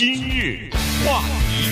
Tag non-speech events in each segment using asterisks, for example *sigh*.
今日话题，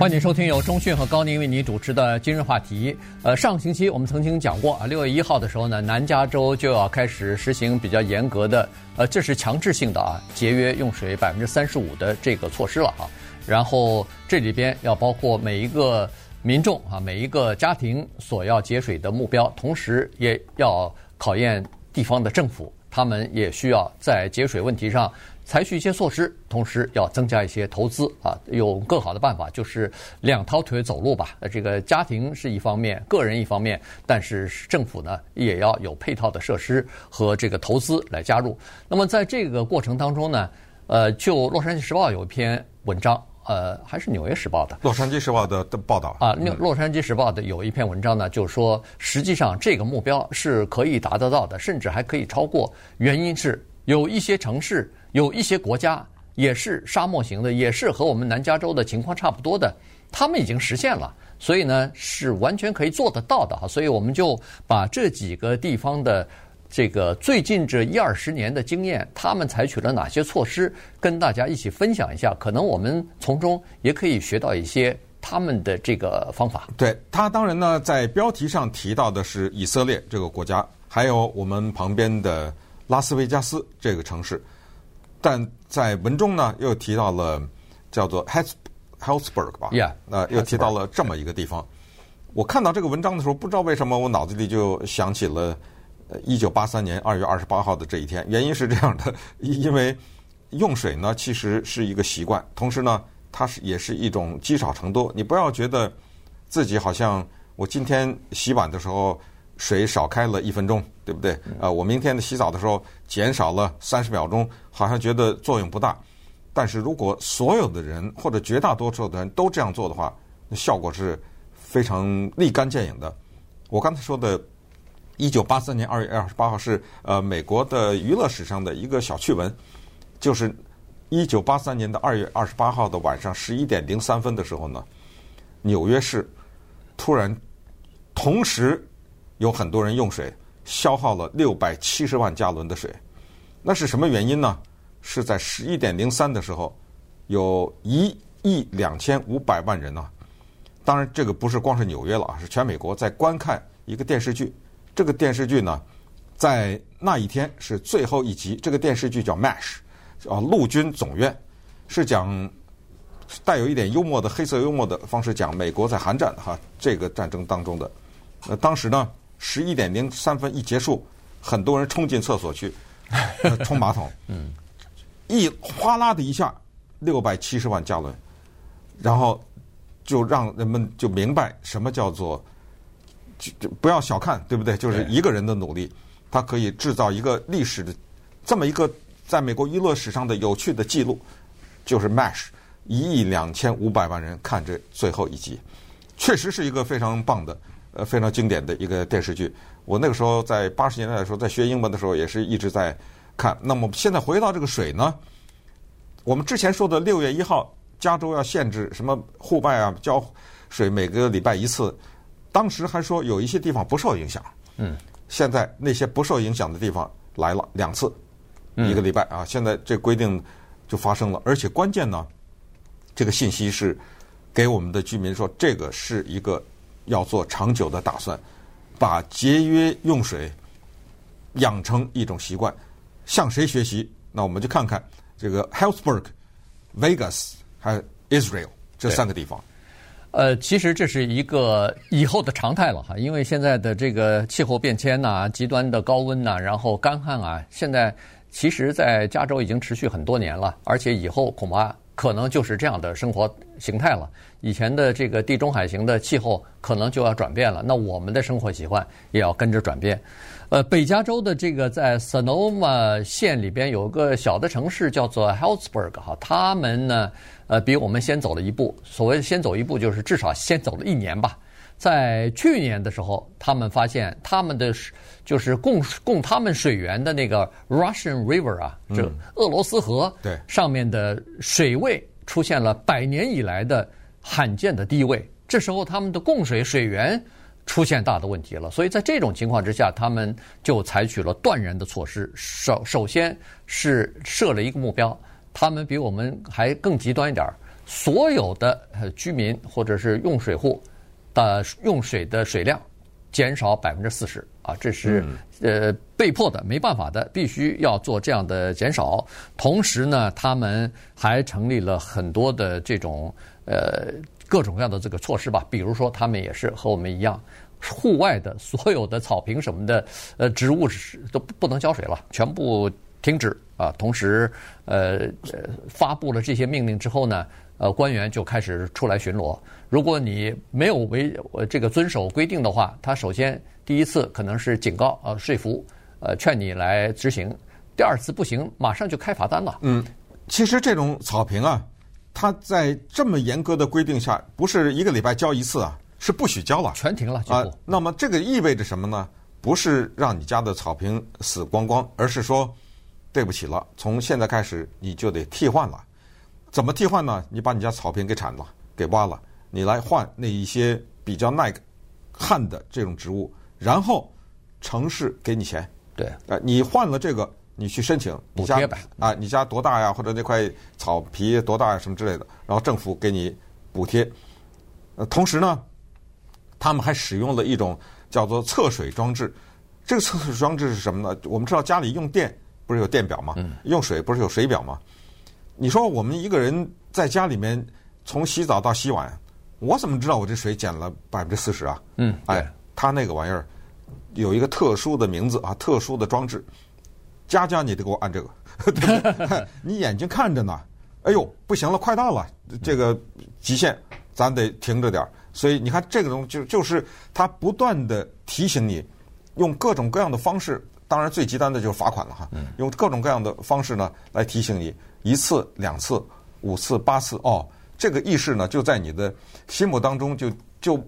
欢迎收听由中讯和高宁为你主持的今日话题。呃，上星期我们曾经讲过啊，六月一号的时候呢，南加州就要开始实行比较严格的，呃，这是强制性的啊，节约用水百分之三十五的这个措施了啊。然后这里边要包括每一个民众啊，每一个家庭所要节水的目标，同时也要考验地方的政府，他们也需要在节水问题上。采取一些措施，同时要增加一些投资啊，有更好的办法，就是两条腿走路吧。这个家庭是一方面，个人一方面，但是政府呢也要有配套的设施和这个投资来加入。那么在这个过程当中呢，呃，就《洛杉矶时报》有一篇文章，呃，还是《纽约时报》的，《洛杉矶时报》的的报道啊，《洛杉矶时报》的有一篇文章呢，就是说实际上这个目标是可以达得到的，甚至还可以超过。原因是有一些城市。有一些国家也是沙漠型的，也是和我们南加州的情况差不多的，他们已经实现了，所以呢是完全可以做得到的哈。所以我们就把这几个地方的这个最近这一二十年的经验，他们采取了哪些措施，跟大家一起分享一下，可能我们从中也可以学到一些他们的这个方法。对，他当然呢，在标题上提到的是以色列这个国家，还有我们旁边的拉斯维加斯这个城市。但在文中呢，又提到了叫做 Healdsburg 吧，Yeah，那又提到了这么一个地方。我看到这个文章的时候，不知道为什么我脑子里就想起了一九八三年二月二十八号的这一天。原因是这样的，*laughs* 因为用水呢其实是一个习惯，同时呢，它是也是一种积少成多。你不要觉得自己好像我今天洗碗的时候。水少开了一分钟，对不对？呃，我明天的洗澡的时候减少了三十秒钟，好像觉得作用不大。但是如果所有的人或者绝大多数的人都这样做的话，那效果是非常立竿见影的。我刚才说的，一九八三年二月二十八号是呃美国的娱乐史上的一个小趣闻，就是一九八三年的二月二十八号的晚上十一点零三分的时候呢，纽约市突然同时。有很多人用水消耗了六百七十万加仑的水，那是什么原因呢？是在十一点零三的时候，有一亿两千五百万人呢。当然，这个不是光是纽约了啊，是全美国在观看一个电视剧。这个电视剧呢，在那一天是最后一集。这个电视剧叫《MASH》，啊，陆军总院，是讲带有一点幽默的黑色幽默的方式讲美国在韩战哈这个战争当中的。那当时呢？十一点零三分一结束，很多人冲进厕所去 *laughs* 冲马桶，嗯，一哗啦的一下，六百七十万加仑，然后就让人们就明白什么叫做就就不要小看，对不对？就是一个人的努力，他可以制造一个历史的这么一个在美国娱乐史上的有趣的记录，就是 MASH 一亿两千五百万人看这最后一集，确实是一个非常棒的。呃，非常经典的一个电视剧。我那个时候在八十年代的时候，在学英文的时候，也是一直在看。那么现在回到这个水呢，我们之前说的六月一号，加州要限制什么户外啊浇水每个礼拜一次，当时还说有一些地方不受影响。嗯，现在那些不受影响的地方来了两次，一个礼拜啊，现在这规定就发生了，而且关键呢，这个信息是给我们的居民说，这个是一个。要做长久的打算，把节约用水养成一种习惯，向谁学习？那我们就看看这个 Healdsburg、Vegas 还有 Israel 这三个地方。呃，其实这是一个以后的常态了哈，因为现在的这个气候变迁呐、极端的高温呐，然后干旱啊，现在其实在加州已经持续很多年了，而且以后恐怕。可能就是这样的生活形态了。以前的这个地中海型的气候可能就要转变了，那我们的生活习惯也要跟着转变。呃，北加州的这个在 Sonoma 县里边有个小的城市叫做 Healdsburg 哈，他们呢呃比我们先走了一步。所谓先走一步，就是至少先走了一年吧。在去年的时候，他们发现他们的就是供供他们水源的那个 Russian River 啊，这俄罗斯河对上面的水位出现了百年以来的罕见的低位。这时候他们的供水水源出现大的问题了，所以在这种情况之下，他们就采取了断然的措施。首首先是设了一个目标，他们比我们还更极端一点儿，所有的居民或者是用水户的用水的水量减少百分之四十啊，这是呃被迫的，没办法的，必须要做这样的减少。同时呢，他们还成立了很多的这种呃各种各样的这个措施吧，比如说他们也是和我们一样。户外的所有的草坪什么的，呃，植物是都不能浇水了，全部停止啊。同时，呃，发布了这些命令之后呢，呃，官员就开始出来巡逻。如果你没有违这个遵守规定的话，他首先第一次可能是警告呃说服，呃，劝你来执行；第二次不行，马上就开罚单了。嗯，其实这种草坪啊，它在这么严格的规定下，不是一个礼拜浇一次啊。是不许浇了，全停了啊！那么这个意味着什么呢？不是让你家的草坪死光光，而是说，对不起了，从现在开始你就得替换了。怎么替换呢？你把你家草坪给铲了，给挖了，你来换那一些比较耐旱的这种植物，然后城市给你钱。对，啊，你换了这个，你去申请补贴吧。啊，你家多大呀？或者那块草皮多大呀？什么之类的，然后政府给你补贴。呃，同时呢。他们还使用了一种叫做测水装置，这个测水装置是什么呢？我们知道家里用电不是有电表吗？用水不是有水表吗？你说我们一个人在家里面从洗澡到洗碗，我怎么知道我这水减了百分之四十啊？嗯，哎，他那个玩意儿有一个特殊的名字啊，特殊的装置，家家你得给我按这个，*laughs* 你眼睛看着呢，哎呦，不行了，快到了，这个极限，咱得停着点儿。所以你看，这个东西就就是它不断的提醒你，用各种各样的方式，当然最极端的就是罚款了哈。用各种各样的方式呢来提醒你，一次、两次、五次、八次，哦，这个意识呢就在你的心目当中就就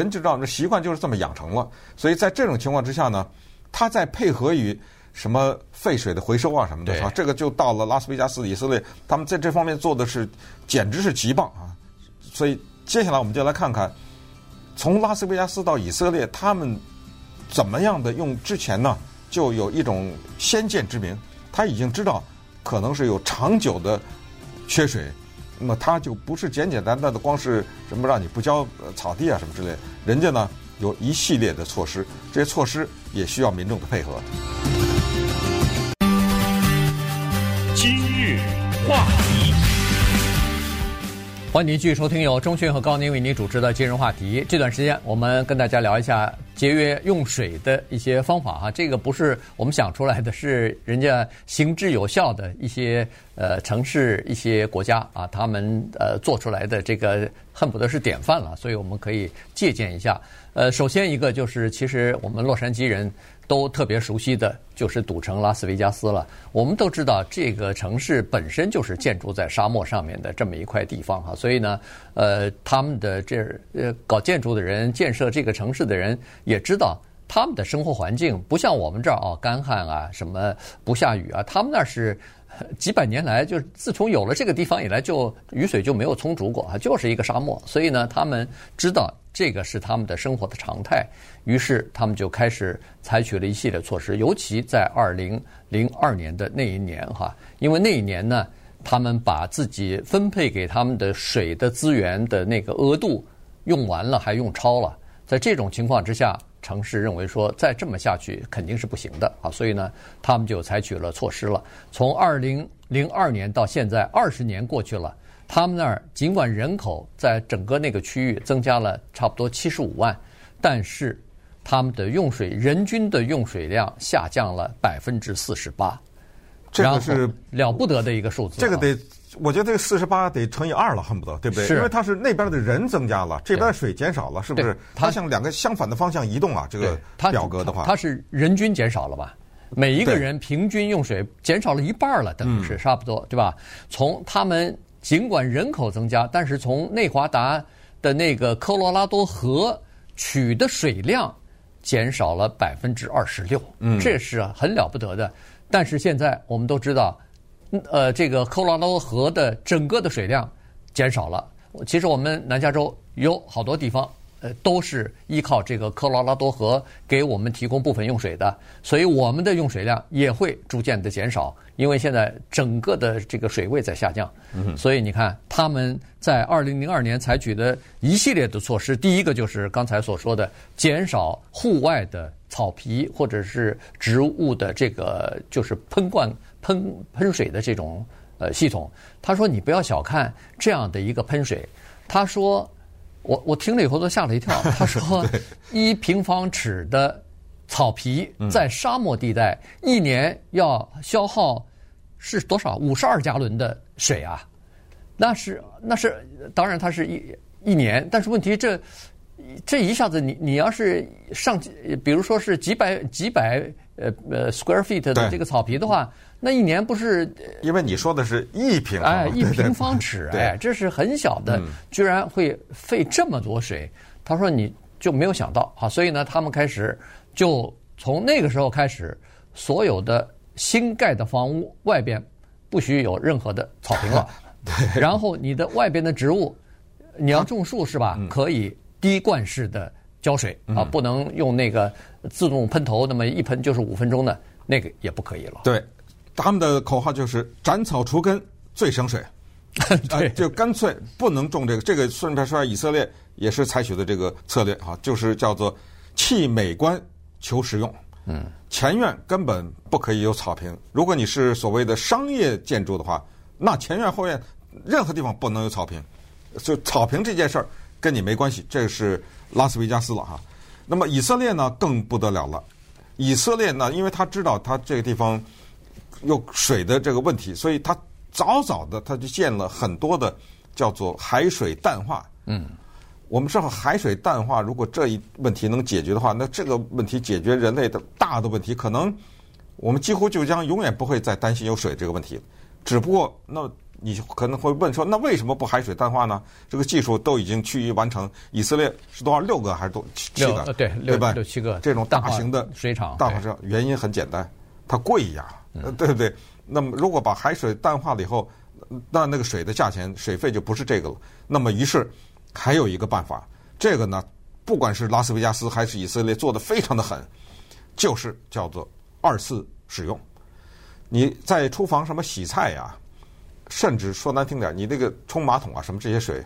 人就知道这习惯就是这么养成了。所以在这种情况之下呢，它再配合于什么废水的回收啊什么的啊，这个就到了拉斯维加斯以色列，他们在这方面做的是简直是极棒啊，所以。接下来我们就来看看，从拉斯维加斯到以色列，他们怎么样的用之前呢，就有一种先见之明，他已经知道可能是有长久的缺水，那么他就不是简简单单的光是什么让你不浇草地啊什么之类，人家呢有一系列的措施，这些措施也需要民众的配合。今日话题。欢迎您继续收听由中讯和高宁为您主持的今日话题。这段时间，我们跟大家聊一下节约用水的一些方法啊。这个不是我们想出来的，是人家行之有效的一些呃城市、一些国家啊，他们呃做出来的这个恨不得是典范了，所以我们可以借鉴一下。呃，首先一个就是，其实我们洛杉矶人。都特别熟悉的就是赌城拉斯维加斯了。我们都知道，这个城市本身就是建筑在沙漠上面的这么一块地方哈，所以呢，呃，他们的这呃搞建筑的人、建设这个城市的人也知道，他们的生活环境不像我们这儿啊，干旱啊，什么不下雨啊，他们那是几百年来就是自从有了这个地方以来，就雨水就没有充足过啊，就是一个沙漠。所以呢，他们知道。这个是他们的生活的常态，于是他们就开始采取了一系列措施，尤其在二零零二年的那一年哈，因为那一年呢，他们把自己分配给他们的水的资源的那个额度用完了，还用超了。在这种情况之下，城市认为说再这么下去肯定是不行的啊，所以呢，他们就采取了措施了。从二零零二年到现在，二十年过去了。他们那儿尽管人口在整个那个区域增加了差不多七十五万，但是他们的用水人均的用水量下降了百分之四十八，这个是了不得的一个数字。这个得，我觉得这个四十八得乘以二了，恨不得，对不对？因为它是那边的人增加了，这边水减少了，是不是？它向两个相反的方向移动啊，这个表格的话，它是人均减少了吧？每一个人平均用水减少了一半了，等于是差不多，对吧？从他们。尽管人口增加，但是从内华达的那个科罗拉多河取的水量减少了百分之二十六，嗯，这是很了不得的。但是现在我们都知道，呃，这个科罗拉多河的整个的水量减少了。其实我们南加州有好多地方呃，都是依靠这个科罗拉多河给我们提供部分用水的，所以我们的用水量也会逐渐的减少，因为现在整个的这个水位在下降。嗯，所以你看他们在二零零二年采取的一系列的措施，第一个就是刚才所说的减少户外的草皮或者是植物的这个就是喷灌喷喷水的这种呃系统。他说你不要小看这样的一个喷水，他说。我我听了以后都吓了一跳。他说，*laughs* 一平方尺的草皮在沙漠地带一年要消耗是多少？五十二加仑的水啊！那是那是当然，它是一一年，但是问题这这一下子你你要是上，比如说是几百几百呃呃 square feet 的这个草皮的话。那一年不是？因为你说的是一平方哎，一平方尺哎，这是很小的，居然会费这么多水。他说你就没有想到啊，所以呢，他们开始就从那个时候开始，所有的新盖的房屋外边不许有任何的草坪了。*laughs* 对。然后你的外边的植物，你要种树是吧？可以滴灌式的浇水啊，不能用那个自动喷头，那么一喷就是五分钟的那个也不可以了。对。他们的口号就是“斩草除根最省水”，*laughs* 对，就干脆不能种这个。这个顺便说，以色列也是采取的这个策略啊，就是叫做“弃美观求实用”。嗯，前院根本不可以有草坪。如果你是所谓的商业建筑的话，那前院后院任何地方不能有草坪。就草坪这件事儿跟你没关系，这是拉斯维加斯了哈。那么以色列呢，更不得了了。以色列呢，因为他知道他这个地方。有水的这个问题，所以他早早的他就建了很多的叫做海水淡化。嗯，我们知道海水淡化，如果这一问题能解决的话，那这个问题解决人类的大的问题，可能我们几乎就将永远不会再担心有水这个问题。只不过，那你可能会问说，那为什么不海水淡化呢？这个技术都已经趋于完成。以色列是多少？六个还是多七个？对，对吧？六七个这种大型的水厂。大型原因很简单，它贵呀。呃，对不对？那么如果把海水淡化了以后，那那个水的价钱、水费就不是这个了。那么于是还有一个办法，这个呢，不管是拉斯维加斯还是以色列做的非常的狠，就是叫做二次使用。你在厨房什么洗菜呀，甚至说难听点，你那个冲马桶啊什么这些水，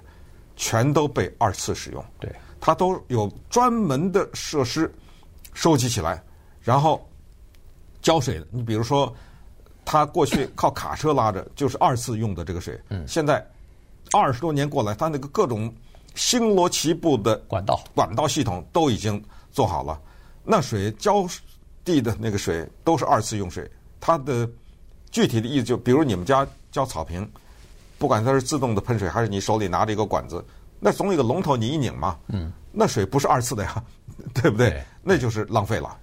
全都被二次使用。对，它都有专门的设施收集起来，然后。浇水的，你比如说，他过去 *laughs* 靠卡车拉着，就是二次用的这个水。嗯。现在二十多年过来，他那个各种星罗棋布的管道管道系统都已经做好了。那水浇地的那个水都是二次用水。它的具体的意思就，比如你们家浇草坪，不管它是自动的喷水，还是你手里拿着一个管子，那总有一个龙头你一拧嘛。嗯。那水不是二次的呀，*laughs* 对不对？对。那就是浪费了。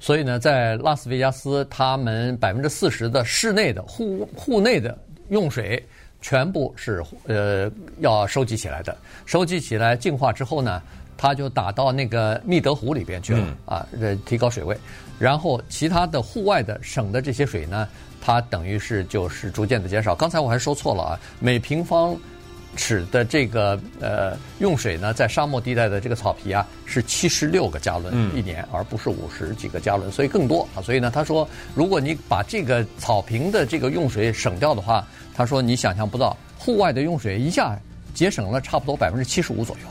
对。所以呢，在拉斯维加斯，他们百分之四十的室内的户户内的用水全部是呃要收集起来的，收集起来净化之后呢，它就打到那个密德湖里边去了、嗯、啊，呃提高水位。然后其他的户外的省的这些水呢，它等于是就是逐渐的减少。刚才我还说错了啊，每平方。尺的这个呃用水呢，在沙漠地带的这个草皮啊，是七十六个加仑一年，而不是五十几个加仑，所以更多啊。所以呢，他说，如果你把这个草坪的这个用水省掉的话，他说你想象不到，户外的用水一下节省了差不多百分之七十五左右。